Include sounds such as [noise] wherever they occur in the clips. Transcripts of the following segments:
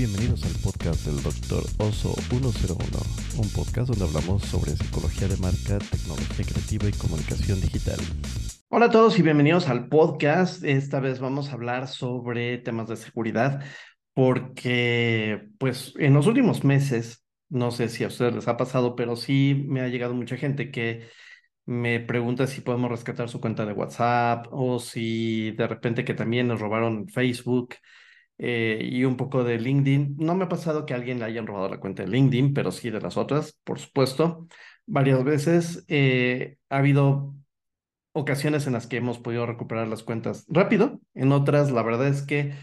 bienvenidos al podcast del Dr. Oso 101, un podcast donde hablamos sobre psicología de marca, tecnología creativa y comunicación digital. Hola a todos y bienvenidos al podcast. Esta vez vamos a hablar sobre temas de seguridad porque pues en los últimos meses, no sé si a ustedes les ha pasado, pero sí me ha llegado mucha gente que me pregunta si podemos rescatar su cuenta de WhatsApp o si de repente que también nos robaron Facebook eh, y un poco de LinkedIn. No me ha pasado que alguien le hayan robado la cuenta de LinkedIn, pero sí de las otras, por supuesto. Varias veces eh, ha habido ocasiones en las que hemos podido recuperar las cuentas rápido, en otras la verdad es que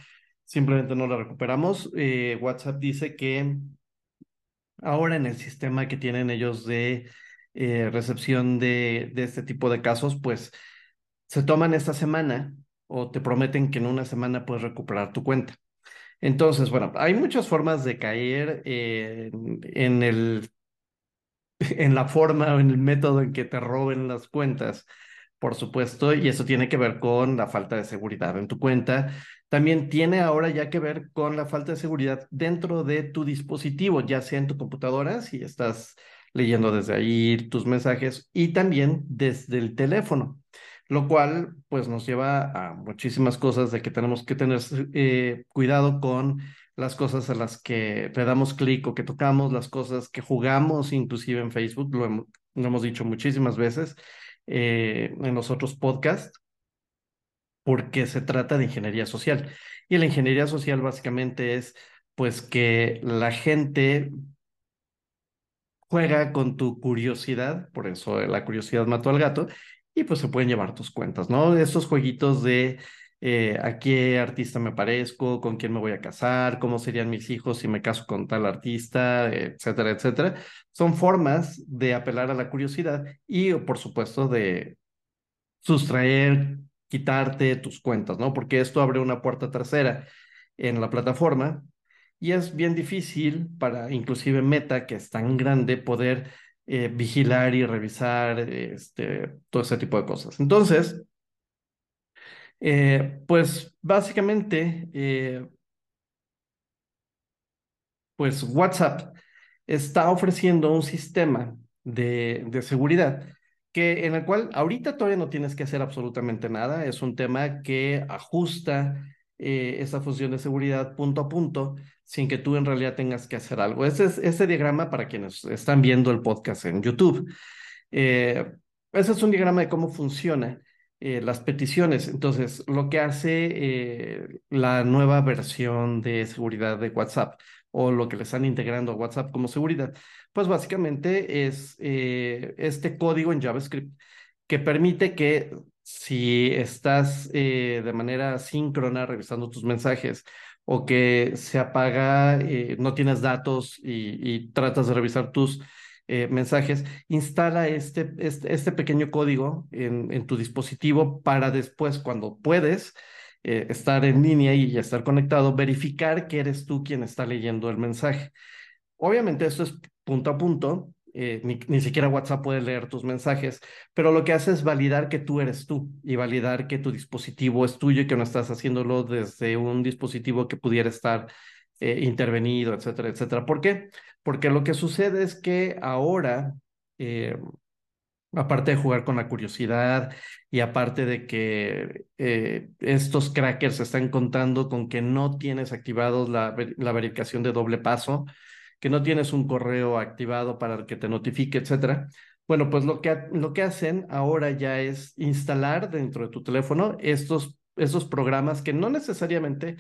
simplemente no las recuperamos. Eh, WhatsApp dice que ahora en el sistema que tienen ellos de recepción de, de este tipo de casos, pues se toman esta semana o te prometen que en una semana puedes recuperar tu cuenta. Entonces, bueno, hay muchas formas de caer en, el, [laughs] en la forma o en el método en que te roben las cuentas, por supuesto, y eso tiene que ver con la falta de seguridad en tu cuenta. También tiene ahora ya que ver con la falta de seguridad dentro de tu dispositivo, ya sea en tu computadora, si estás leyendo desde ahí tus mensajes, y también desde el teléfono lo cual pues nos lleva a muchísimas cosas de que tenemos que tener eh, cuidado con las cosas a las que le damos clic o que tocamos, las cosas que jugamos inclusive en Facebook, lo, hemos, dicho muchísimas veces eh, en los otros podcasts, porque se trata de ingeniería social. Y la ingeniería social básicamente es pues que la gente juega con tu curiosidad, por eso la curiosidad mató al gato, y pues se pueden llevar tus cuentas, ¿no? Estos jueguitos de eh, a qué artista me parezco, con quién me voy a casar, cómo serían mis hijos si me caso con tal artista, etcétera, etcétera. Son formas de apelar a la curiosidad y, por supuesto, de sustraer, quitarte tus cuentas, ¿no? Porque esto abre una puerta trasera en la plataforma y es bien difícil para inclusive Meta, que es tan grande, poder eh, vigilar y revisar este, todo ese tipo de cosas. Entonces, eh, pues básicamente, eh, pues WhatsApp está ofreciendo un sistema de, de seguridad que en el cual ahorita todavía no tienes que hacer absolutamente nada, es un tema que ajusta esa función de seguridad punto a punto sin que tú en realidad tengas que hacer algo. Ese es este diagrama para quienes están viendo el podcast en YouTube. Eh, ese es un diagrama de cómo funciona eh, las peticiones. Entonces, lo que hace la nueva versión de seguridad de WhatsApp o lo que le están integrando a WhatsApp como seguridad, pues básicamente es este código en JavaScript que permite que si estás eh, de manera síncrona revisando tus mensajes o que se apaga, eh, no tienes datos y, tratas de revisar tus eh, mensajes, instala este, este, este pequeño código en, en, tu dispositivo para después, cuando puedes, estar en línea y estar conectado, verificar que eres tú quien está leyendo el mensaje. Obviamente esto es punto a punto, eh, ni, siquiera WhatsApp puede leer tus mensajes, pero lo que hace es validar que tú eres tú y validar que tu dispositivo es tuyo y que no estás haciéndolo desde un dispositivo que pudiera estar eh, intervenido, etcétera, etcétera. ¿Por qué? Porque lo que sucede es que ahora, eh, aparte de jugar con la curiosidad y aparte de que estos crackers están contando con que no tienes activados la, la verificación de doble paso, que no tienes un correo activado para que te notifique, etcétera. Bueno, pues lo que, lo que hacen ahora ya es instalar dentro de tu teléfono estos, estos programas que no necesariamente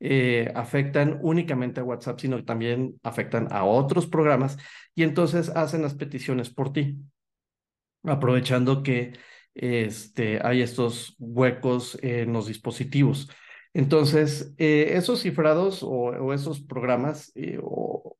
eh, afectan únicamente a WhatsApp, sino que también afectan a otros programas y entonces hacen las peticiones por ti, aprovechando que este, hay estos huecos en los dispositivos. Entonces, eh, esos cifrados o, esos programas eh, o,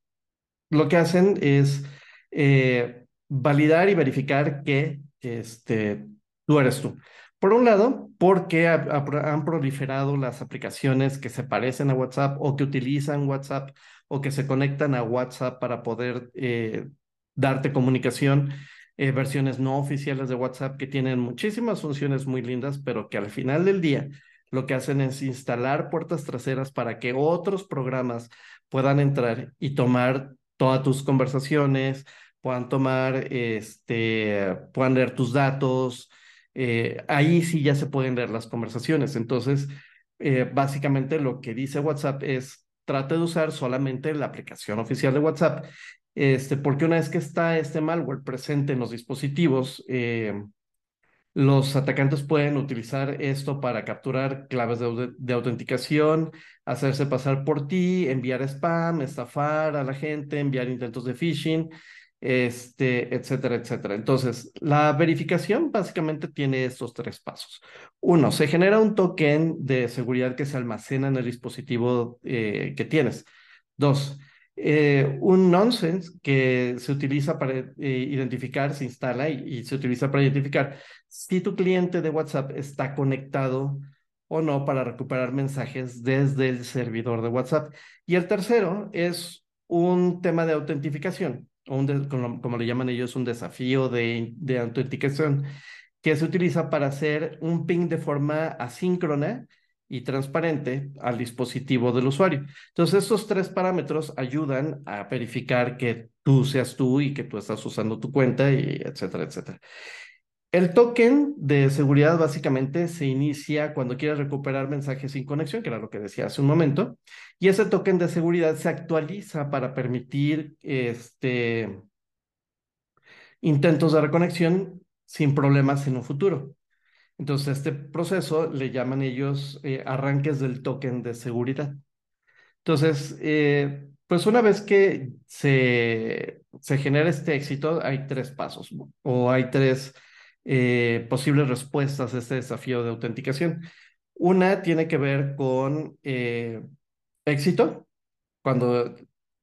lo que hacen es eh, validar y verificar que este, tú eres tú. Por un lado, porque han proliferado las aplicaciones que se parecen a WhatsApp o que utilizan WhatsApp o que se conectan a WhatsApp para poder eh, darte comunicación, eh, versiones no oficiales de WhatsApp que tienen muchísimas funciones muy lindas, pero que al final del día lo que hacen es instalar puertas traseras para que otros programas puedan entrar y tomar todas tus conversaciones, puedan tomar, este, puedan leer tus datos. Eh, ahí sí ya se pueden leer las conversaciones. Entonces, eh, básicamente lo que dice WhatsApp es, trate de usar solamente la aplicación oficial de WhatsApp, este, porque una vez que está este malware presente en los dispositivos, eh, los atacantes pueden utilizar esto para capturar claves de, autenticación, hacerse pasar por ti, enviar spam, estafar a la gente, enviar intentos de phishing, este, etcétera, etcétera. Entonces, la verificación básicamente tiene estos tres pasos. Uno, se genera un token de seguridad que se almacena en el dispositivo eh, que tienes. Dos, eh, un nonsense que se utiliza para eh, identificar, se instala y, se utiliza para identificar si tu cliente de WhatsApp está conectado o no para recuperar mensajes desde el servidor de WhatsApp. Y el tercero es un tema de autentificación, o un como, le llaman ellos, un desafío de, de autenticación que se utiliza para hacer un ping de forma asíncrona y transparente al dispositivo del usuario. Entonces, estos tres parámetros ayudan a verificar que tú seas tú y que tú estás usando tu cuenta, y etcétera, etcétera. El token de seguridad básicamente se inicia cuando quieres recuperar mensajes sin conexión, que era lo que decía hace un momento, y ese token de seguridad se actualiza para permitir este, intentos de reconexión sin problemas en un futuro. Entonces, este proceso le llaman ellos eh, arranques del token de seguridad. Entonces, eh, pues una vez que se, se genera este éxito, hay tres pasos o hay tres eh, posibles respuestas a este desafío de autenticación. Una tiene que ver con éxito, cuando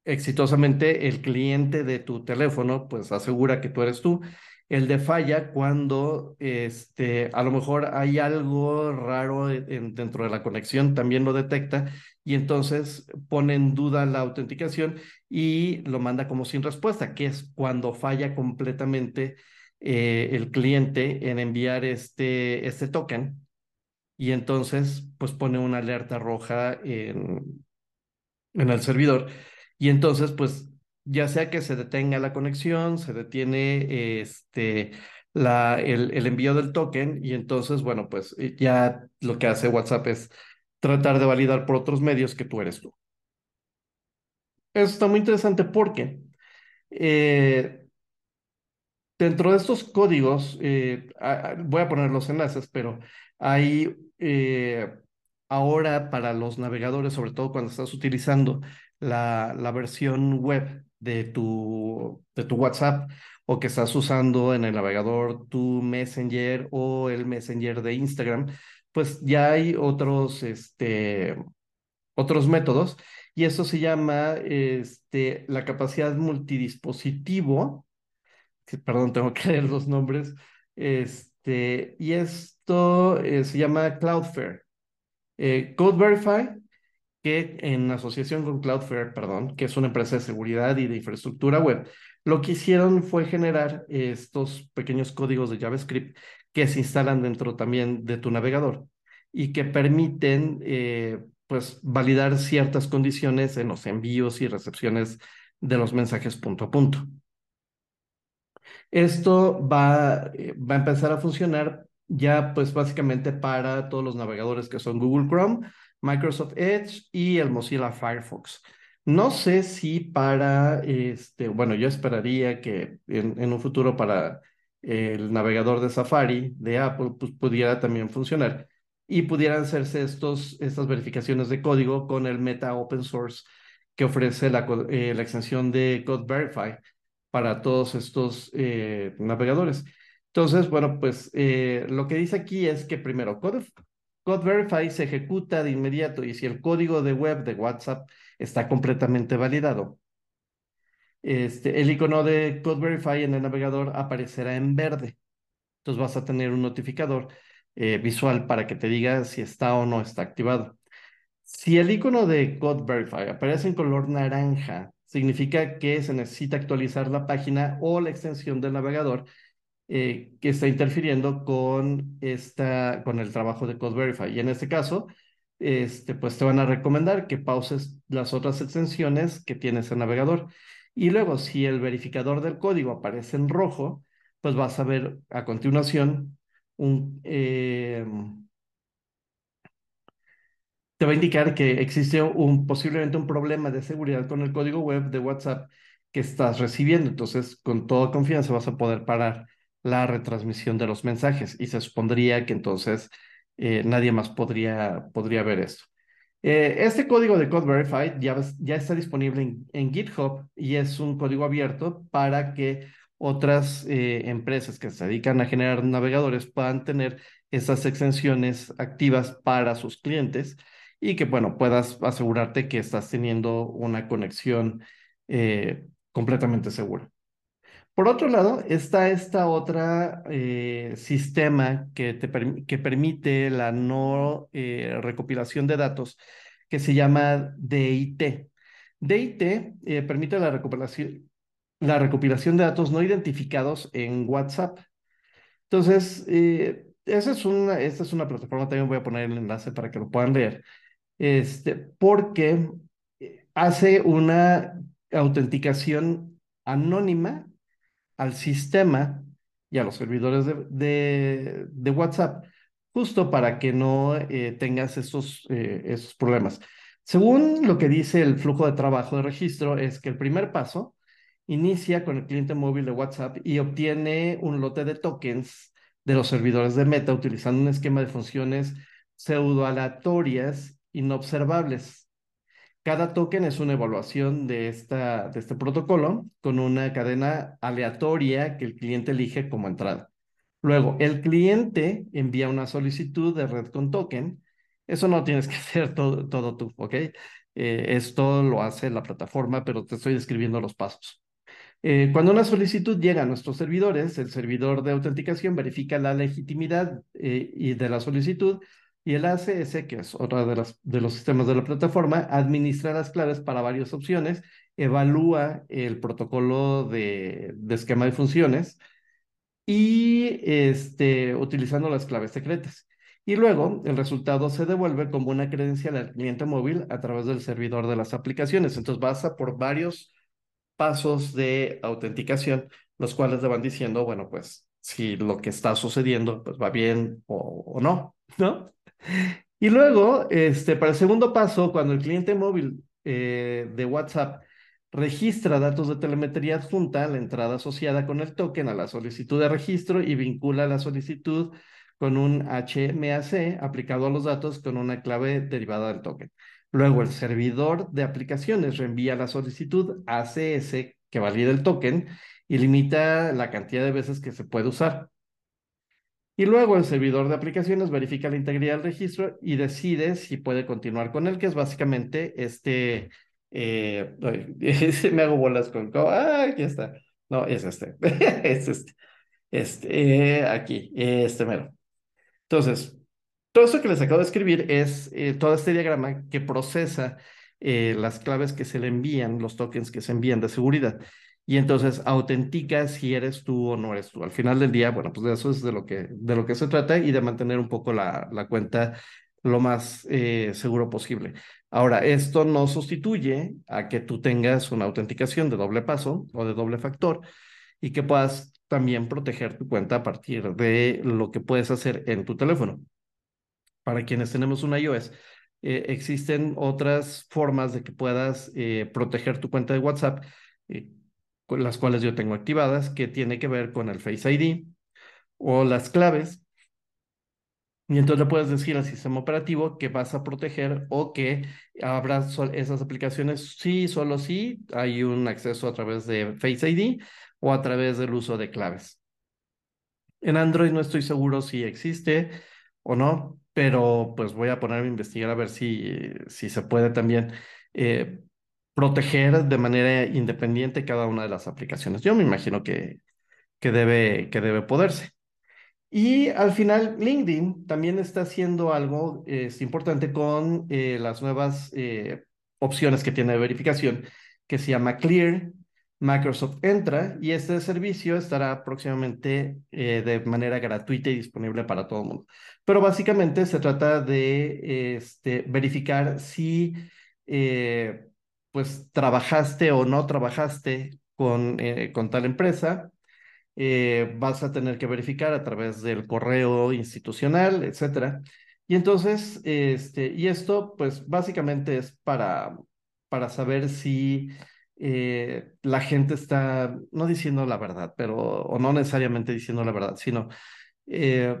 exitosamente el cliente de tu teléfono pues asegura que tú eres tú el de falla cuando este, a lo mejor hay algo raro dentro de la conexión, también lo detecta y entonces pone en duda la autenticación y lo manda como sin respuesta, que es cuando falla completamente eh, el cliente en enviar este, este token y entonces pues pone una alerta roja en, en el servidor y entonces pues ya sea que se detenga la conexión, se detiene este, la, el, envío del token y entonces, bueno, pues eh, ya lo que hace WhatsApp es tratar de validar por otros medios que tú eres tú. Eso está muy interesante porque eh, dentro de estos códigos, eh, voy a poner los enlaces, pero hay ahora para los navegadores, sobre todo cuando estás utilizando la, la versión web de tu, de tu WhatsApp o que estás usando en el navegador tu Messenger o el Messenger de Instagram, pues ya hay otros, este, otros métodos y eso se llama este, la capacidad multidispositivo. Perdón, tengo que leer los nombres. Este, y esto eh, se llama Cloudflare. Eh, Code Verify que en asociación con Cloudflare, perdón, que es una empresa de seguridad y de infraestructura web, lo que hicieron fue generar estos pequeños códigos de JavaScript que se instalan dentro también de tu navegador y que permiten eh, pues validar ciertas condiciones en los envíos y recepciones de los mensajes punto a punto. Esto va, eh, va a empezar a funcionar ya pues básicamente para todos los navegadores que son Google Chrome, Microsoft Edge y el Mozilla Firefox. No sé si para, este, bueno, yo esperaría que en, un futuro para el navegador de Safari de Apple pues, pudiera también funcionar y pudieran hacerse estos, estas verificaciones de código con el Meta Open Source que ofrece la, eh, la extensión de Code Verify para todos estos eh, navegadores. Entonces, bueno, pues eh, lo que dice aquí es que primero, Code, Code Verify se ejecuta de inmediato y si el código de web de WhatsApp está completamente validado, este, el icono de Code Verify en el navegador aparecerá en verde. Entonces vas a tener un notificador eh, visual para que te diga si está o no está activado. Si el icono de Code Verify aparece en color naranja, significa que se necesita actualizar la página o la extensión del navegador eh, que está interfiriendo con, esta, con el trabajo de Code Verify. Y en este caso, este, pues te van a recomendar que pauses las otras extensiones que tienes en navegador. Y luego, si el verificador del código aparece en rojo, pues vas a ver a continuación un... Eh, te va a indicar que existe un, posiblemente un problema de seguridad con el código web de WhatsApp que estás recibiendo. Entonces, con toda confianza vas a poder parar la retransmisión de los mensajes y se supondría que entonces eh, nadie más podría, podría ver esto. Eh, este código de Code Verified ya, ya está disponible en, GitHub y es un código abierto para que otras eh, empresas que se dedican a generar navegadores puedan tener esas extensiones activas para sus clientes y que, bueno, puedas asegurarte que estás teniendo una conexión completamente segura. Por otro lado, está esta otra eh, sistema que, te que permite la no eh, recopilación de datos que se llama DIT. DIT eh, permite la recopilación, la recopilación de datos no identificados en WhatsApp. Entonces, esa es una, esta es una plataforma, también voy a poner el enlace para que lo puedan leer, este, porque hace una autenticación anónima al sistema y a los servidores de, de, WhatsApp, justo para que no eh, tengas esos, eh, esos problemas. Según lo que dice el flujo de trabajo de registro, es que el primer paso inicia con el cliente móvil de WhatsApp y obtiene un lote de tokens de los servidores de Meta utilizando un esquema de funciones pseudo aleatorias inobservables cada token es una evaluación de, este protocolo con una cadena aleatoria que el cliente elige como entrada. Luego, el cliente envía una solicitud de red con token. Eso no tienes que [laughs] hacer todo, todo tú, ¿ok? Eh, esto lo hace la plataforma, pero te estoy describiendo los pasos. Eh, cuando una solicitud llega a nuestros servidores, el servidor de autenticación verifica la legitimidad eh, y de la solicitud y el ACS, que es otro de, las, de los sistemas de la plataforma, administra las claves para varias opciones, evalúa el protocolo de, esquema de funciones y este, utilizando las claves secretas. Y luego el resultado se devuelve como una credencial al cliente móvil a través del servidor de las aplicaciones. Entonces pasa por varios pasos de autenticación, los cuales le van diciendo, bueno, pues si lo que está sucediendo pues va bien o, o no, [laughs] ¿no? Y luego, este, para el segundo paso, cuando el cliente móvil eh, de WhatsApp registra datos de telemetría adjunta a la entrada asociada con el token a la solicitud de registro y vincula la solicitud con un HMAC aplicado a los datos con una clave derivada del token. Luego, el servidor de aplicaciones reenvía la solicitud ACS que valida el token y limita la cantidad de veces que se puede usar. Y luego el servidor de aplicaciones verifica la integridad del registro y decide si puede continuar con él, que es básicamente este. Eh, [laughs] me hago bolas con. ¡Ah, aquí está! No, es este. [laughs] es este. Este, aquí, este mero. Entonces, todo esto que les acabo de escribir es eh, todo este diagrama que procesa eh, las claves que se le envían, los tokens que se envían de seguridad y entonces autentica si eres tú o no eres tú. Al final del día, bueno, pues de eso es de lo que, de lo que se trata y de mantener un poco la, la cuenta lo más eh, seguro posible. Ahora, esto no sustituye a que tú tengas una autenticación de doble paso o de doble factor y que puedas también proteger tu cuenta a partir de lo que puedes hacer en tu teléfono. Para quienes tenemos un iOS, eh, existen otras formas de que puedas eh, proteger tu cuenta de WhatsApp las cuales yo tengo activadas, que tiene que ver con el Face ID o las claves. Y entonces le puedes decir al sistema operativo que vas a proteger o que habrá esas aplicaciones, sí, solo sí, hay un acceso a través de Face ID o a través del uso de claves. En Android no estoy seguro si existe o no, pero pues voy a ponerme a investigar a ver si, si se puede también eh, proteger de manera independiente cada una de las aplicaciones. Yo me imagino que, que, debe, que debe poderse. Y al final, LinkedIn también está haciendo algo importante con eh, las nuevas eh, opciones que tiene de verificación, que se llama Clear Microsoft entra y este servicio estará próximamente eh, de manera gratuita y disponible para todo el mundo. Pero básicamente se trata de este, verificar si eh, pues trabajaste o no trabajaste con, eh, con tal empresa. vas a tener que verificar a través del correo institucional, etcétera. Y entonces, este, y esto, pues básicamente es para, para saber si eh, la gente está no diciendo la verdad, pero, o no necesariamente diciendo la verdad, sino eh,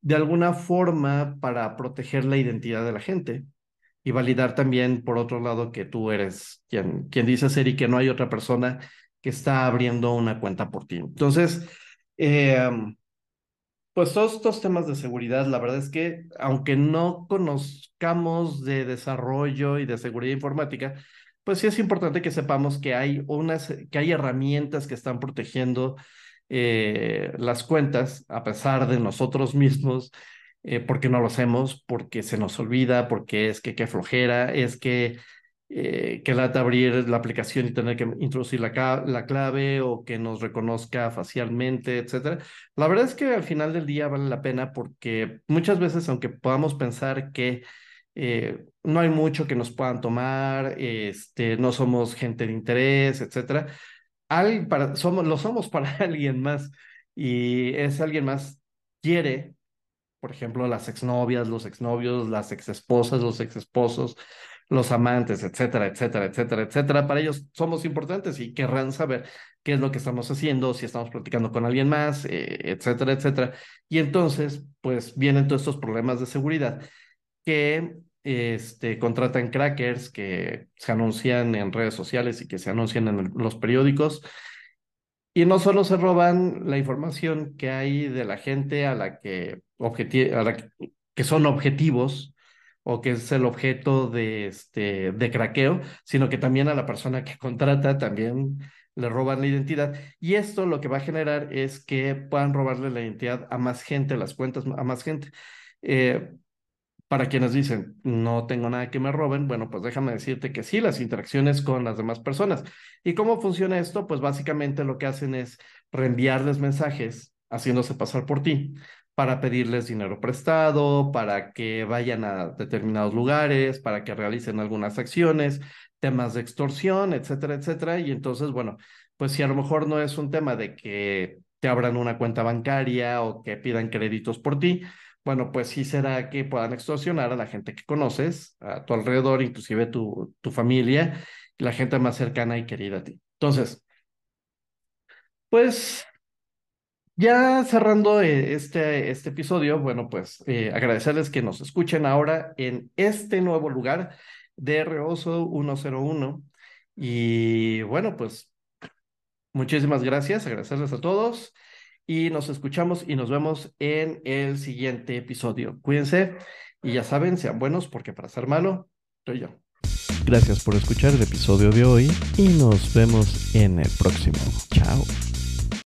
de alguna forma para proteger la identidad de la gente y validar también, por otro lado, que tú eres quien, quien dice ser y que no hay otra persona que está abriendo una cuenta por ti. Entonces, eh, pues todos estos temas de seguridad, la verdad es que aunque no conozcamos de desarrollo y de seguridad informática, pues sí es importante que sepamos que hay unas, que hay herramientas que están protegiendo eh, las cuentas a pesar de nosotros mismos, eh, porque no lo hacemos, porque se nos olvida, porque es que qué flojera, es que eh, que lata abrir la aplicación y tener que introducir la, la, clave o que nos reconozca facialmente, etcétera. La verdad es que al final del día vale la pena porque muchas veces, aunque podamos pensar que eh, no hay mucho que nos puedan tomar, este, no somos gente de interés, etcétera, para, somos, lo somos [laughs] para alguien más y ese alguien más quiere por ejemplo, las exnovias, los exnovios, las exesposas, los exesposos, los amantes, etcétera, etcétera, etcétera, etcétera. Para ellos somos importantes y querrán saber qué es lo que estamos haciendo, si estamos platicando con alguien más, eh, etcétera, etcétera. Y entonces, pues vienen todos estos problemas de seguridad que este, contratan crackers que se anuncian en redes sociales y que se anuncian en los periódicos. Y no solo se roban la información que hay de la gente a la que, que son objetivos, o que es el objeto de, este, de craqueo, sino que también a la persona que contrata también le roban la identidad. Y esto lo que va a generar es que puedan robarle la identidad a más gente, las cuentas a más gente. Eh, para quienes dicen, no tengo nada que me roben, bueno, pues déjame decirte que sí, las interacciones con las demás personas. ¿Y cómo funciona esto? Pues básicamente lo que hacen es reenviarles mensajes haciéndose pasar por ti para pedirles dinero prestado, para que vayan a determinados lugares, para que realicen algunas acciones, temas de extorsión, etcétera, etcétera. Y entonces, bueno, pues si a lo mejor no es un tema de que te abran una cuenta bancaria o que pidan créditos por ti, bueno, pues sí será que puedan extorsionar a la gente que conoces, a tu alrededor, inclusive tu, tu familia, la gente más cercana y querida a ti. Entonces, pues ya cerrando eh, este, este episodio, bueno, pues eh, agradecerles que nos escuchen ahora en este nuevo lugar de Reoso 101. Y bueno, pues muchísimas gracias, agradecerles a todos y nos escuchamos y nos vemos en el siguiente episodio. Cuídense y ya saben, sean buenos porque para ser malo, soy yo. Gracias por escuchar el episodio de hoy y nos vemos en el próximo. Chao.